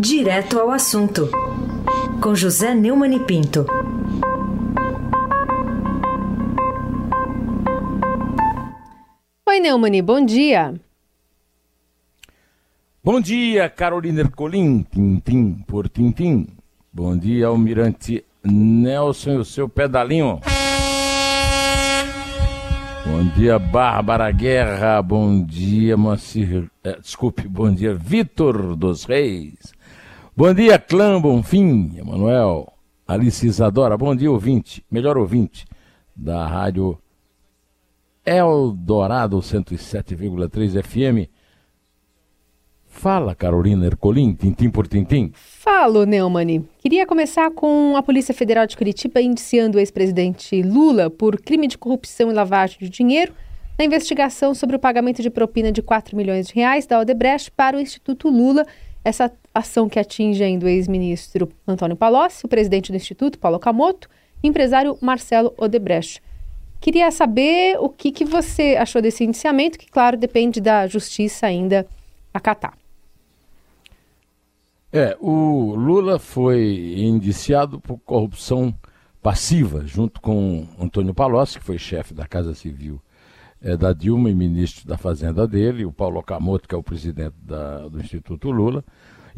Direto ao assunto, com José Neumann e Pinto. Oi, Neumani, bom dia. Bom dia, Carolina Ercolim, tintim por tintim. Bom dia, Almirante Nelson e o seu pedalinho. Bom dia, Bárbara Guerra. Bom dia, Moacir. Eh, desculpe, bom dia, Vitor dos Reis. Bom dia, Clã Bonfim, Emanuel. Alice Isadora. Bom dia, ouvinte, melhor ouvinte da rádio Eldorado 107,3 FM. Fala, Carolina Ercolim, tintim por tintim. Falo, Neumani. Queria começar com a Polícia Federal de Curitiba indiciando o ex-presidente Lula por crime de corrupção e lavagem de dinheiro na investigação sobre o pagamento de propina de 4 milhões de reais da Odebrecht para o Instituto Lula. Essa ação que atinge ainda o ex-ministro Antônio Palocci, o presidente do Instituto, Paulo Camoto, e empresário Marcelo Odebrecht. Queria saber o que, que você achou desse indiciamento, que, claro, depende da justiça ainda acatar. É, o Lula foi indiciado por corrupção passiva, junto com Antônio Palocci, que foi chefe da Casa Civil é, da Dilma e ministro da Fazenda dele, o Paulo Okamoto, que é o presidente da, do Instituto Lula,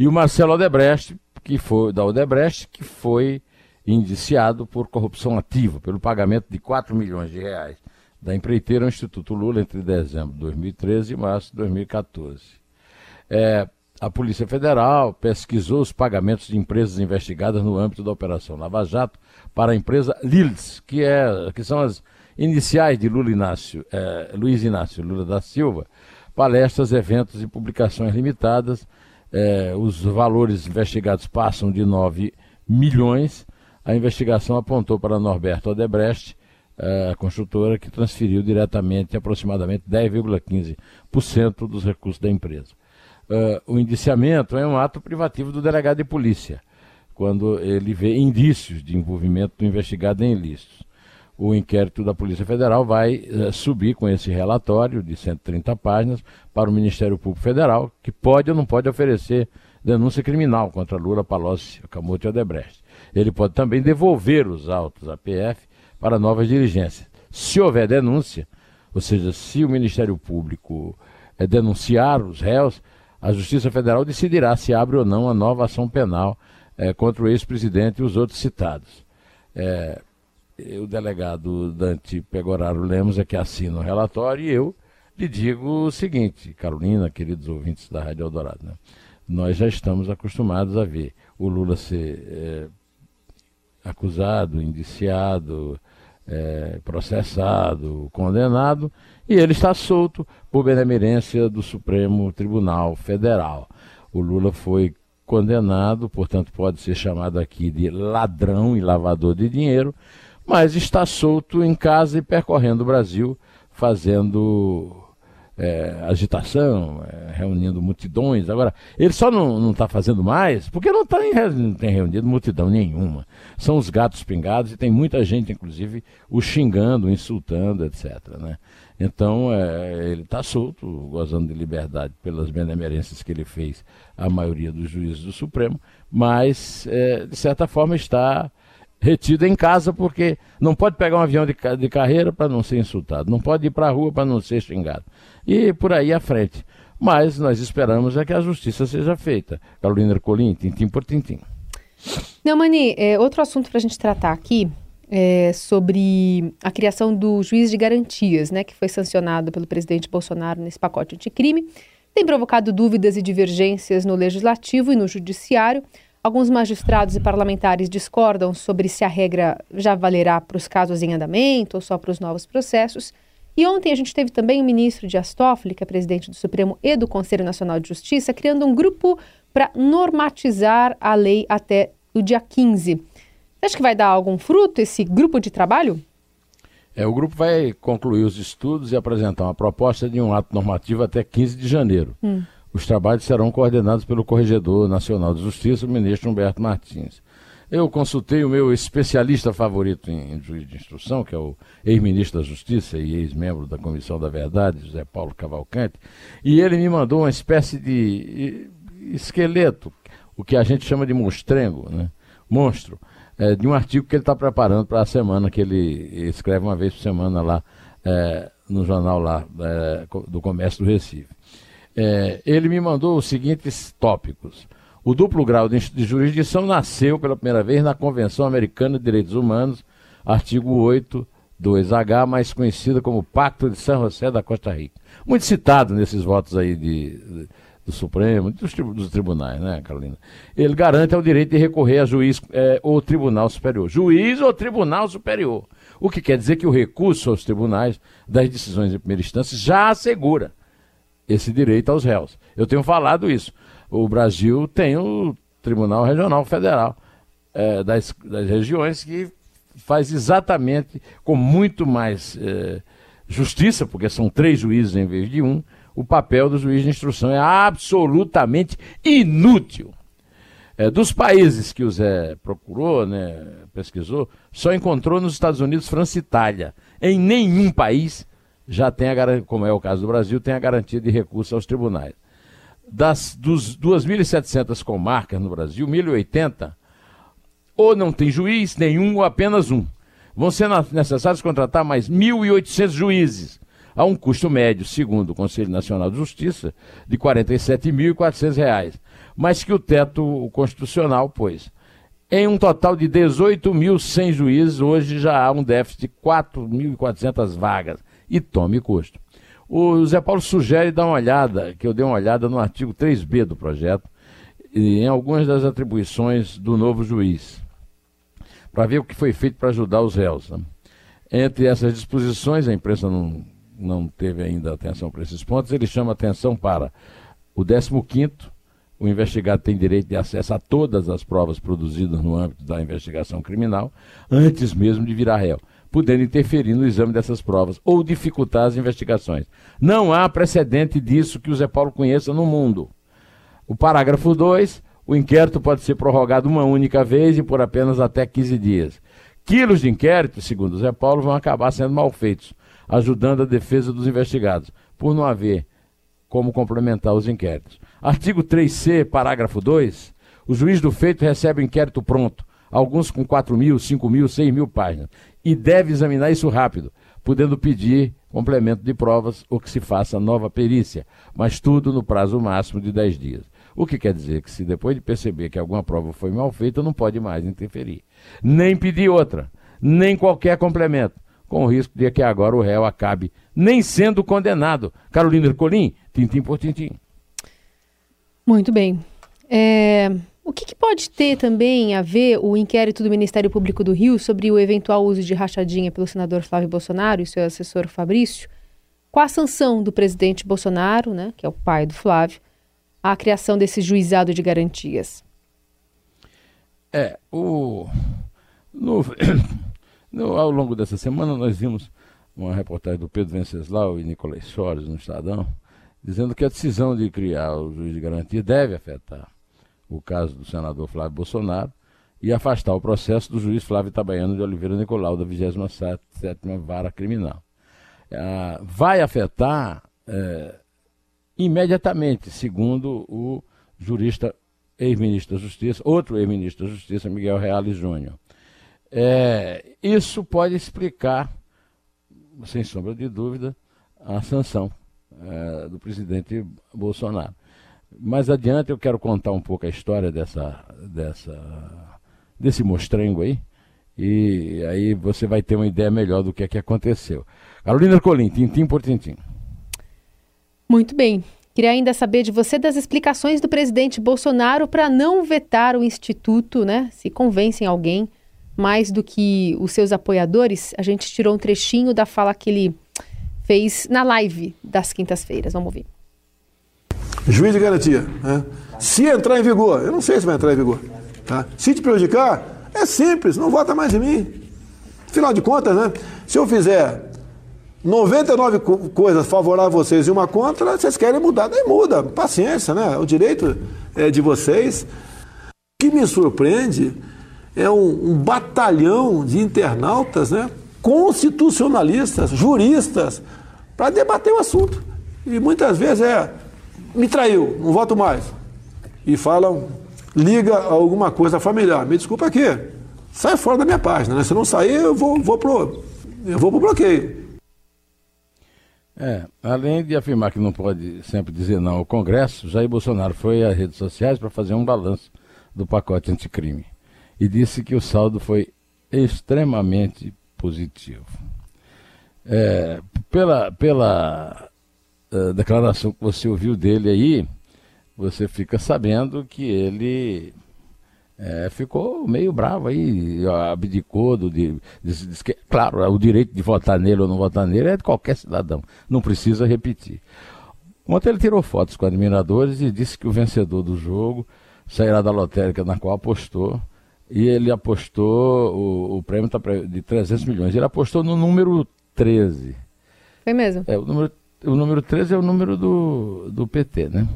e o Marcelo Odebrecht, que foi da Odebrecht, que foi indiciado por corrupção ativa, pelo pagamento de 4 milhões de reais da empreiteira ao Instituto Lula entre dezembro de 2013 e março de 2014. É, a Polícia Federal pesquisou os pagamentos de empresas investigadas no âmbito da Operação Lava Jato para a empresa Lils, que, é, que são as iniciais de Lula Inácio, é, Luiz Inácio Lula da Silva, palestras, eventos e publicações limitadas. É, os valores investigados passam de 9 milhões. A investigação apontou para Norberto Odebrecht, a construtora que transferiu diretamente aproximadamente 10,15% dos recursos da empresa uh, o indiciamento é um ato privativo do delegado de polícia, quando ele vê indícios de envolvimento do investigado em ilícitos. O inquérito da Polícia Federal vai uh, subir com esse relatório de 130 páginas para o Ministério Público Federal, que pode ou não pode oferecer denúncia criminal contra Lula, Palocci, Camote e Odebrecht. Ele pode também devolver os autos à PF para novas diligências. Se houver denúncia, ou seja, se o Ministério Público é, denunciar os réus, a Justiça Federal decidirá se abre ou não a nova ação penal é, contra o ex-presidente e os outros citados. É, o delegado Dante Pegoraro Lemos é que assina o relatório e eu lhe digo o seguinte, Carolina, queridos ouvintes da Rádio Eldorado, né? nós já estamos acostumados a ver o Lula ser é, acusado, indiciado, é, processado, condenado, e ele está solto por benemerência do Supremo Tribunal Federal. O Lula foi condenado, portanto, pode ser chamado aqui de ladrão e lavador de dinheiro, mas está solto em casa e percorrendo o Brasil, fazendo é, agitação, é, reunindo multidões. Agora, ele só não está fazendo mais porque não, tá em, não tem reunido multidão nenhuma. São os gatos pingados e tem muita gente, inclusive, o xingando, insultando, etc. Né? Então, é, ele está solto, gozando de liberdade pelas benemerências que ele fez à maioria dos juízes do Supremo, mas, é, de certa forma, está retido em casa porque não pode pegar um avião de, de carreira para não ser insultado, não pode ir para a rua para não ser xingado. E por aí à frente. Mas nós esperamos é que a justiça seja feita. Carolina Ercolim, tintim por tintim. Mani, é, outro assunto para a gente tratar aqui é sobre a criação do juiz de garantias, né, que foi sancionado pelo presidente Bolsonaro nesse pacote anticrime. Tem provocado dúvidas e divergências no legislativo e no judiciário. Alguns magistrados e parlamentares discordam sobre se a regra já valerá para os casos em andamento ou só para os novos processos. E ontem a gente teve também o ministro Dias Toffoli, que é presidente do Supremo e do Conselho Nacional de Justiça, criando um grupo para normatizar a lei até o dia 15. Você acha que vai dar algum fruto esse grupo de trabalho? É, o grupo vai concluir os estudos e apresentar uma proposta de um ato normativo até 15 de janeiro. Hum. Os trabalhos serão coordenados pelo Corregedor Nacional de Justiça, o ministro Humberto Martins. Eu consultei o meu especialista favorito em, em juiz de instrução, que é o ex-ministro da Justiça e ex-membro da Comissão da Verdade, José Paulo Cavalcante, e ele me mandou uma espécie de esqueleto, o que a gente chama de monstrengo, né? monstro, é, de um artigo que ele está preparando para a semana, que ele escreve uma vez por semana lá é, no jornal lá é, do Comércio do Recife. É, ele me mandou os seguintes tópicos. O duplo grau de, de jurisdição nasceu pela primeira vez na Convenção Americana de Direitos Humanos, artigo 8, 2H, mais conhecida como Pacto de São José da Costa Rica. Muito citado nesses votos aí de, de do Supremo, dos, dos, tribunais, né, Carolina? Ele garante o direito de recorrer a juiz é, ou tribunal superior. Juiz ou tribunal superior. O que quer dizer que o recurso aos tribunais das decisões de primeira instância já assegura esse direito aos réus. Eu tenho falado isso. O Brasil tem o Tribunal Regional Federal é, das, das regiões que faz exatamente com muito mais é, justiça, porque são três juízes em vez de um, o papel do juiz de instrução é absolutamente inútil. É, dos países que o Zé procurou, né, pesquisou, só encontrou nos Estados Unidos, França e Itália. Em nenhum país já tem a como é o caso do Brasil, tem a garantia de recurso aos tribunais. Das dos 2.700 comarcas no Brasil, 1.080 ou não tem juiz nenhum ou apenas um. Vão ser necessários contratar mais 1.800 juízes, a um custo médio, segundo o Conselho Nacional de Justiça, de R$ 47.400, mas que o teto constitucional pôs. Em um total de 18.100 juízes, hoje já há um déficit de 4.400 vagas. E tome custo. O Zé Paulo sugere dar uma olhada, que eu dei uma olhada no artigo 3b do projeto, em algumas das atribuições do novo juiz para ver o que foi feito para ajudar os réus. Né? Entre essas disposições, a imprensa não, não teve ainda atenção para esses pontos, ele chama atenção para o 15 o investigado tem direito de acesso a todas as provas produzidas no âmbito da investigação criminal, antes mesmo de virar réu, podendo interferir no exame dessas provas ou dificultar as investigações. Não há precedente disso que o Zé Paulo conheça no mundo. O parágrafo 2 o inquérito pode ser prorrogado uma única vez e por apenas até 15 dias. Quilos de inquérito, segundo Zé Paulo, vão acabar sendo mal feitos, ajudando a defesa dos investigados, por não haver como complementar os inquéritos. Artigo 3C, parágrafo 2. O juiz do feito recebe o inquérito pronto, alguns com 4 mil, 5 mil, 6 mil páginas, e deve examinar isso rápido, podendo pedir complemento de provas ou que se faça nova perícia, mas tudo no prazo máximo de 10 dias. O que quer dizer que se depois de perceber que alguma prova foi mal feita, não pode mais interferir. Nem pedir outra, nem qualquer complemento, com o risco de que agora o réu acabe nem sendo condenado. Carolina Ercolim, tintim por tintim. Muito bem. É, o que, que, pode ter também a ver o inquérito do Ministério Público do Rio sobre o eventual uso de rachadinha pelo senador Flávio Bolsonaro e seu assessor Fabrício, com a sanção do presidente Bolsonaro, né, que é o pai do Flávio, a criação desse juizado de garantias? É, o, no, no, ao longo dessa semana nós vimos uma reportagem do Pedro Venceslau e Nicolás Soares no Estadão, dizendo que a decisão de criar o juiz de garantia deve afetar o caso do senador Flávio Bolsonaro e afastar o processo do juiz Flávio Itabaiano de Oliveira Nicolau, da 27ª Vara Criminal. Ah, vai afetar é, imediatamente, segundo o jurista ex-ministro da Justiça, outro ex-ministro da Justiça, Miguel Reales Júnior. É, isso pode explicar, sem sombra de dúvida, a sanção é, do presidente Bolsonaro. Mais adiante eu quero contar um pouco a história dessa, dessa, desse mostrengo aí, e aí você vai ter uma ideia melhor do que é que aconteceu. Carolina Colim, tintim por tintim. Muito bem. Queria ainda saber de você das explicações do presidente Bolsonaro para não vetar o Instituto, né? Se convencem alguém mais do que os seus apoiadores. A gente tirou um trechinho da fala que ele fez na live das quintas-feiras. Vamos ouvir. Juiz de garantia. Né? Se entrar em vigor, eu não sei se vai entrar em vigor. Tá? Se te prejudicar, é simples, não vota mais em mim. Afinal de contas, né? Se eu fizer 99 co coisas favoráveis a vocês e uma contra, vocês querem mudar, daí muda. Paciência, né? O direito é de vocês. O que me surpreende é um, um batalhão de internautas, né? constitucionalistas, juristas, para debater o assunto. E muitas vezes é, me traiu, não voto mais. E falam liga a alguma coisa familiar. Me desculpa aqui, sai fora da minha página, né? Se não sair, eu vou, vou pro, eu vou pro bloqueio. É, além de afirmar que não pode sempre dizer não ao Congresso, Jair Bolsonaro foi às redes sociais para fazer um balanço do pacote anticrime e disse que o saldo foi extremamente positivo. É, pela pela uh, declaração que você ouviu dele aí, você fica sabendo que ele é, ficou meio bravo aí, abdicou do. De, de, de, de, claro, o direito de votar nele ou não votar nele é de qualquer cidadão, não precisa repetir. Ontem ele tirou fotos com admiradores e disse que o vencedor do jogo sairá da lotérica na qual apostou. E ele apostou, o, o prêmio está de 300 milhões. Ele apostou no número 13. Foi mesmo? É, o número, o número 13 é o número do, do PT, né?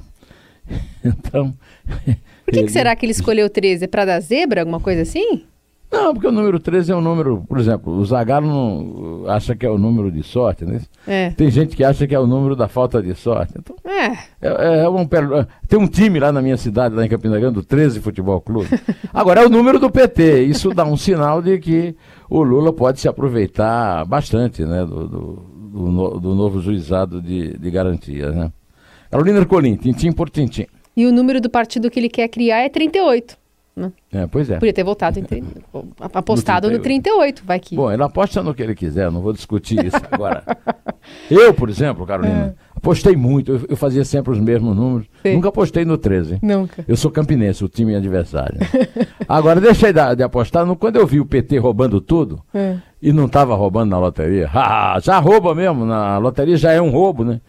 Então. Por que, ele... que será que ele escolheu 13? É para dar zebra, alguma coisa assim? Não, porque o número 13 é um número, por exemplo, o Zagallo não acha que é o número de sorte, né? É. Tem gente que acha que é o número da falta de sorte. Então, é. é, é um, tem um time lá na minha cidade, lá em Campina Grande, do 13 Futebol Clube. Agora é o número do PT. Isso dá um sinal de que o Lula pode se aproveitar bastante né, do, do, do, do novo juizado de, de garantia. Né? Carolina Ercolim, tintim por tintim. E o número do partido que ele quer criar é 38. Né? É, pois é. Podia ter votado em, apostado no 38. no 38, vai que. Bom, ele aposta no que ele quiser, não vou discutir isso agora. eu, por exemplo, Carolina, é. Apostei muito, eu, eu, fazia sempre os mesmos números. Sim. Nunca apostei no 13. Nunca. Eu sou campinense, o time adversário. agora, deixei de, de apostar no, quando eu vi o PT roubando tudo é. e não estava roubando na loteria. já rouba mesmo, na loteria já é um roubo, né?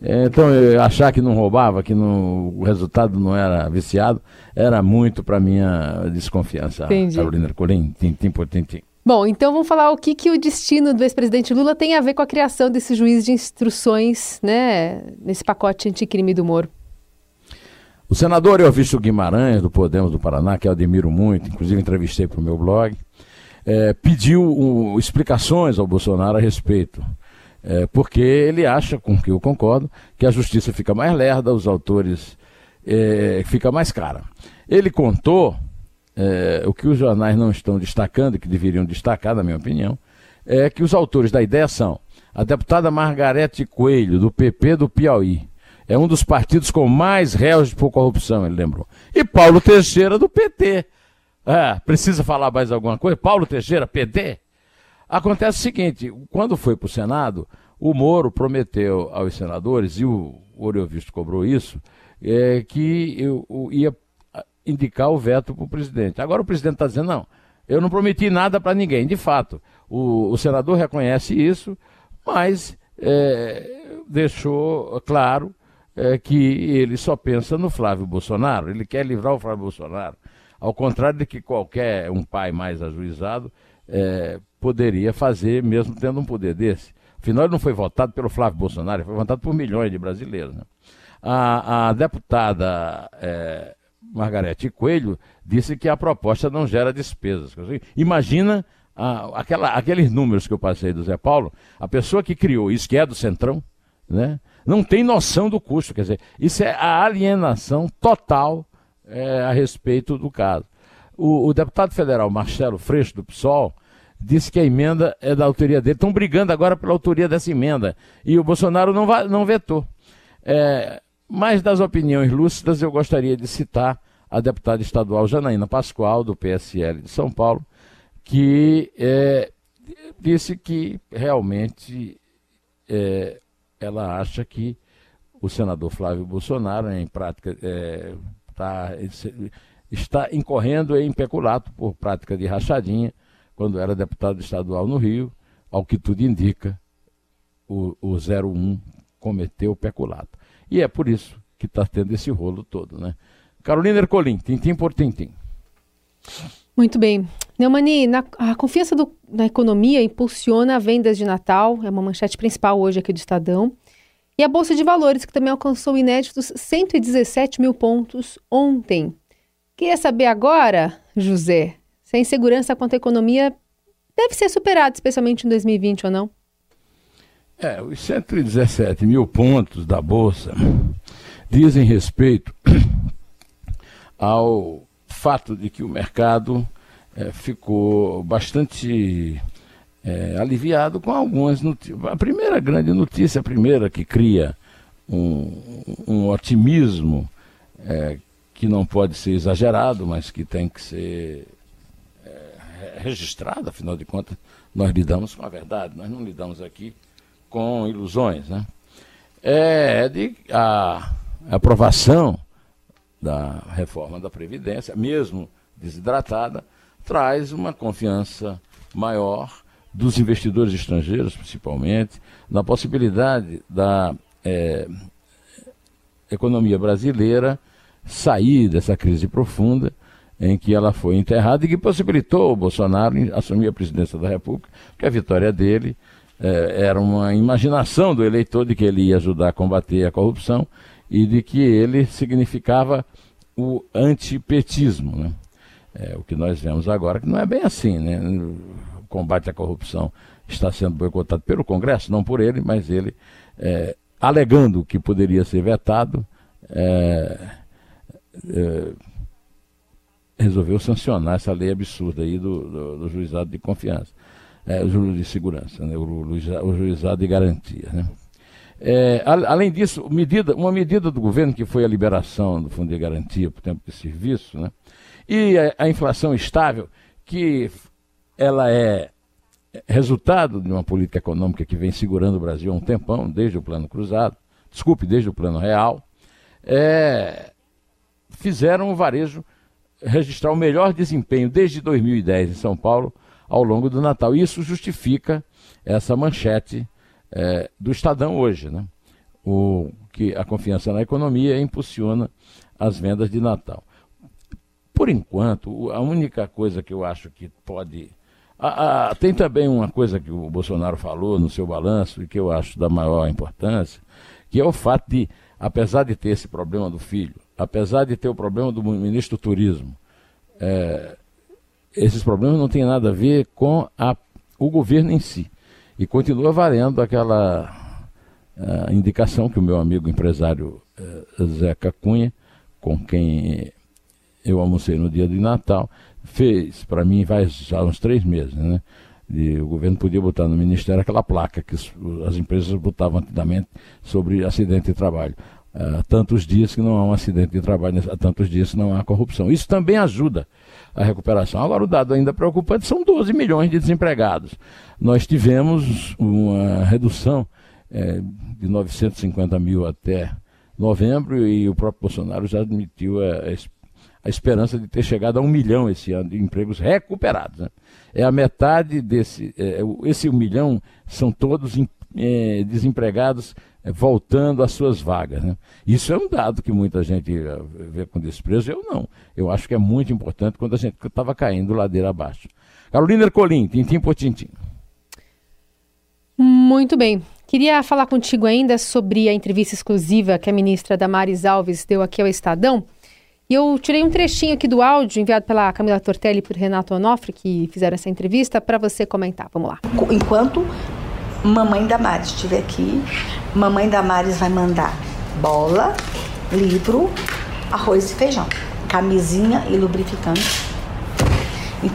Então, achar que não roubava, que não, o resultado não era viciado, era muito para minha desconfiança. Entendi. Carolina Corim, tintim por tintim. Bom, então vamos falar o que, que o destino do ex-presidente Lula tem a ver com a criação desse juiz de instruções, né, nesse pacote anticrime do Moro. O senador Elvício Guimarães, do Podemos do Paraná, que eu admiro muito, inclusive entrevistei para o meu blog, é, pediu um, explicações ao Bolsonaro a respeito é, porque ele acha, com que eu concordo, que a justiça fica mais lerda, os autores é, fica mais cara. Ele contou é, o que os jornais não estão destacando, que deveriam destacar, na minha opinião, é que os autores da ideia são a deputada Margarete Coelho, do PP do Piauí. É um dos partidos com mais réus por corrupção, ele lembrou. E Paulo Teixeira, do PT. É, precisa falar mais alguma coisa? Paulo Teixeira, PT? Acontece o seguinte: quando foi para o Senado, o Moro prometeu aos senadores, e o Oriovisto cobrou isso, é, que eu, eu ia indicar o veto para o presidente. Agora o presidente está dizendo: não, eu não prometi nada para ninguém. De fato, o, o, senador reconhece isso, mas é, deixou claro é, que ele só pensa no Flávio Bolsonaro, ele quer livrar o Flávio Bolsonaro. Ao contrário de que qualquer um pai mais ajuizado é, poderia fazer, mesmo tendo um poder desse. Afinal, ele não foi votado pelo Flávio Bolsonaro, ele foi votado por milhões de brasileiros. Né? A, a, deputada é, Margarete Coelho disse que a proposta não gera despesas. Imagina aquela, aqueles números que eu passei do Zé Paulo, a pessoa que criou isso, que é do Centrão, né, não tem noção do custo. Quer dizer, isso é a alienação total é, a respeito do caso. O, o deputado federal Marcelo Freixo, do PSOL, disse que a emenda é da autoria dele. Estão brigando agora pela autoria dessa emenda. E o Bolsonaro não, não vetou. É, mais das opiniões lúcidas, eu gostaria de citar a deputada estadual Janaína Pascoal, do PSL de São Paulo, que é, disse que realmente é, ela acha que o senador Flávio Bolsonaro, em prática, é, tá, está incorrendo em peculato por prática de rachadinha quando era deputado estadual no Rio, ao que tudo indica, o, o 01 cometeu peculato. E é por isso que está tendo esse rolo todo, né? Carolina Ercolim, tintim por tintim. Muito bem. Neumani, na, a confiança do, na economia impulsiona vendas de Natal, é uma manchete principal hoje aqui do Estadão. E a Bolsa de Valores, que também alcançou inéditos 117 mil pontos ontem. Queria saber agora, José, se a insegurança quanto à economia deve ser superada, especialmente em 2020 ou não? É, os 117 mil pontos da Bolsa dizem respeito ao fato de que o mercado é, ficou bastante é, aliviado com algumas notícias. A primeira grande notícia, a primeira que cria um, um otimismo é, que não pode ser exagerado, mas que tem que ser é, registrado, afinal de contas, nós lidamos com a verdade, nós não lidamos aqui com ilusões. Né? É de a, a aprovação da reforma da Previdência, mesmo desidratada, traz uma confiança maior dos investidores estrangeiros, principalmente, na possibilidade da é, economia brasileira sair dessa crise profunda em que ela foi enterrada e que possibilitou o Bolsonaro assumir a presidência da República, porque a vitória dele é, era uma imaginação do eleitor de que ele ia ajudar a combater a corrupção e de que ele significava o antipetismo. Né? É, o que nós vemos agora, que não é bem assim, né? combate à corrupção está sendo boicotado pelo Congresso, não por ele, mas ele, é, alegando que poderia ser vetado, é, é, resolveu sancionar essa lei absurda aí do, do, do juizado de confiança, é, de segurança, né, o, o, juizado de garantia. Né. É, além disso, medida, uma medida do governo que foi a liberação do Fundo de Garantia por tempo de serviço, né, e a, a inflação estável, que ela é resultado de uma política econômica que vem segurando o Brasil há um tempão, desde o plano cruzado, desculpe, desde o plano real, é, fizeram o varejo registrar o melhor desempenho desde 2010 em São Paulo ao longo do Natal. E isso justifica essa manchete é, do Estadão hoje, né? O, que a confiança na economia impulsiona as vendas de Natal. Por enquanto, a única coisa que eu acho que pode ah, tem também uma coisa que o Bolsonaro falou no seu balanço e que eu acho da maior importância, que é o fato de, apesar de ter esse problema do filho, apesar de ter o problema do ministro do Turismo, é, esses problemas não têm nada a ver com a, o governo em si. E continua valendo aquela indicação que o meu amigo empresário é, Zeca Cunha, com quem eu almocei no dia de Natal, fez, para mim, faz já uns três meses, né? E o governo podia botar no Ministério aquela placa que as empresas botavam antigamente sobre acidente de trabalho. Há tantos dias que não há um acidente de trabalho, há tantos dias que não há corrupção. Isso também ajuda a recuperação. Agora, o dado ainda preocupante são 12 milhões de desempregados. Nós tivemos uma redução é, de 950 mil até novembro e o próprio Bolsonaro já admitiu a, a esperança de ter chegado a um milhão esse ano de empregos recuperados. Né? É a metade desse. É, esse um milhão são todos é, desempregados voltando às suas vagas. Né? Isso é um dado que muita gente é, vê com desprezo. Eu não. Eu acho que é muito importante quando a gente estava caindo ladeira abaixo. Carolina Ercolim, tintim por tintim. Muito bem. Queria falar contigo ainda sobre a entrevista exclusiva que a ministra Damares Alves deu aqui ao Estadão. E eu tirei um trechinho aqui do áudio enviado pela Camila Tortelli e por Renato Onofre, que fizeram essa entrevista, para você comentar. Vamos lá. Enquanto mamãe Damares estiver aqui, mamãe Damares vai mandar bola, livro, arroz e feijão, camisinha e lubrificante.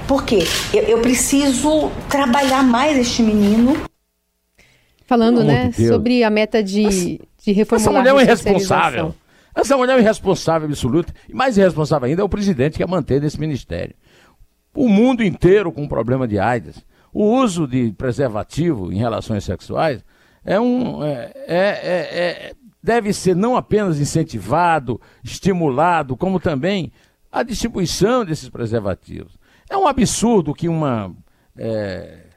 Por quê? Eu, eu preciso trabalhar mais este menino. Falando, né, de sobre a meta de, de reformular Essa mulher é uma irresponsável. Essa mulher é uma irresponsável absoluta. E mais irresponsável ainda é o presidente que a mantém nesse ministério. O mundo inteiro com problema de AIDS. O uso de preservativo em relações sexuais é um. É, é, é, é, deve ser não apenas incentivado, estimulado, como também a distribuição desses preservativos. É um absurdo que uma. É,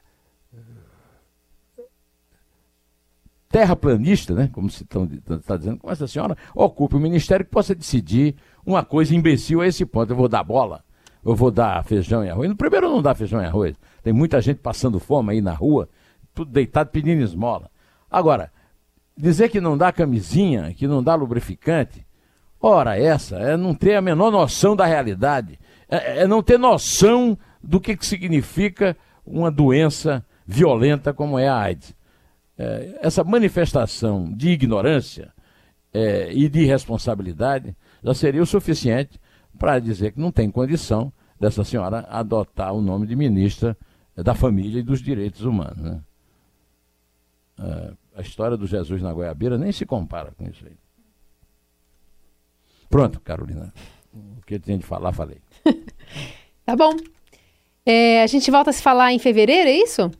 terraplanista, né, como se está dizendo, como essa senhora ocupe o ministério que possa decidir uma coisa imbecil a esse ponto. Eu vou dar bola, eu vou dar feijão e arroz. No primeiro não dá feijão e arroz. Tem muita gente passando fome aí na rua, tudo deitado pedindo esmola. Agora, dizer que não dá camisinha, que não dá lubrificante, ora essa é não ter a menor noção da realidade, é, é não ter noção do que, que significa uma doença violenta como é a AIDS é, essa manifestação de ignorância é, e de irresponsabilidade já seria o suficiente para dizer que não tem condição dessa senhora adotar o nome de ministra da Família e dos Direitos Humanos. Né? a história do Jesus na Goiabeira nem se compara com isso aí. Pronto, Carolina. O que eu tinha de falar, falei. tá bom. É, a gente volta a se falar em fevereiro, é isso?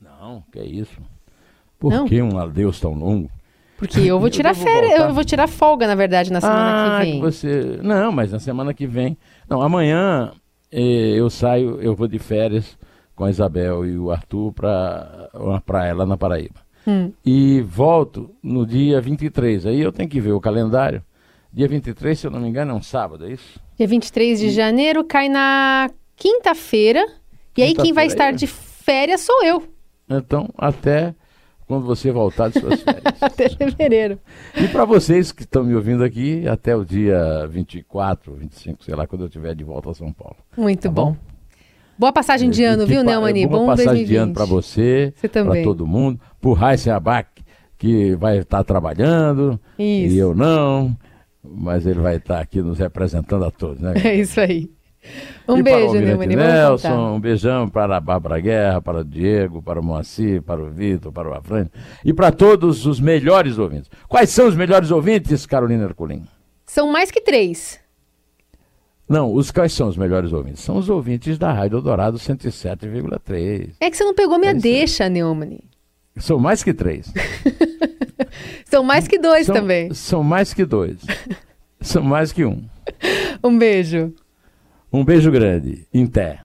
Não, que é isso. Por Não? que um adeus tão longo? Porque eu vou Eu tirar férias, voltar. eu vou tirar folga, na verdade, na semana ah, que vem. você. Não, mas na semana que vem. Não, amanhã eh, eu saio, eu vou de férias com a Isabel e o Arthur para uma praia lá na Paraíba. Hum. E volto no dia 23. Aí eu tenho que ver o calendário. Dia 23, se eu não me engano, é um sábado, é isso? Dia 23 de janeiro cai na quinta-feira. E aí quem vai estar de férias sou eu, Então, até quando você voltar de suas férias. até fevereiro. E para vocês que estão me ouvindo aqui, até o dia 24, 25, sei lá, quando eu estiver de volta a São Paulo. Muito Tá bom. bom? Boa passagem de ano, viu, Neumani? Boa Bom passagem 2020. de ano para você, Você para todo mundo, para o Raíssen Abac, que vai estar trabalhando, Isso. e eu não, mas ele vai estar aqui nos representando a todos, né? É isso aí. Um e beijo, Neumani. Nelson, um beijão para a Bárbara Guerra, para o Diego, para o Moacir, para o Vitor, para o Afrânio e para todos os melhores ouvintes. Quais são os melhores ouvintes, Carolina Herculin? São mais que três. Não, os quais são os melhores ouvintes? São os ouvintes da Rádio Eldorado 107,3. É que você não pegou minha É deixa, Neumani. São mais que três. São mais que dois são, também. São mais que dois. são mais que um. Um beijo. Um beijo grande. Em té.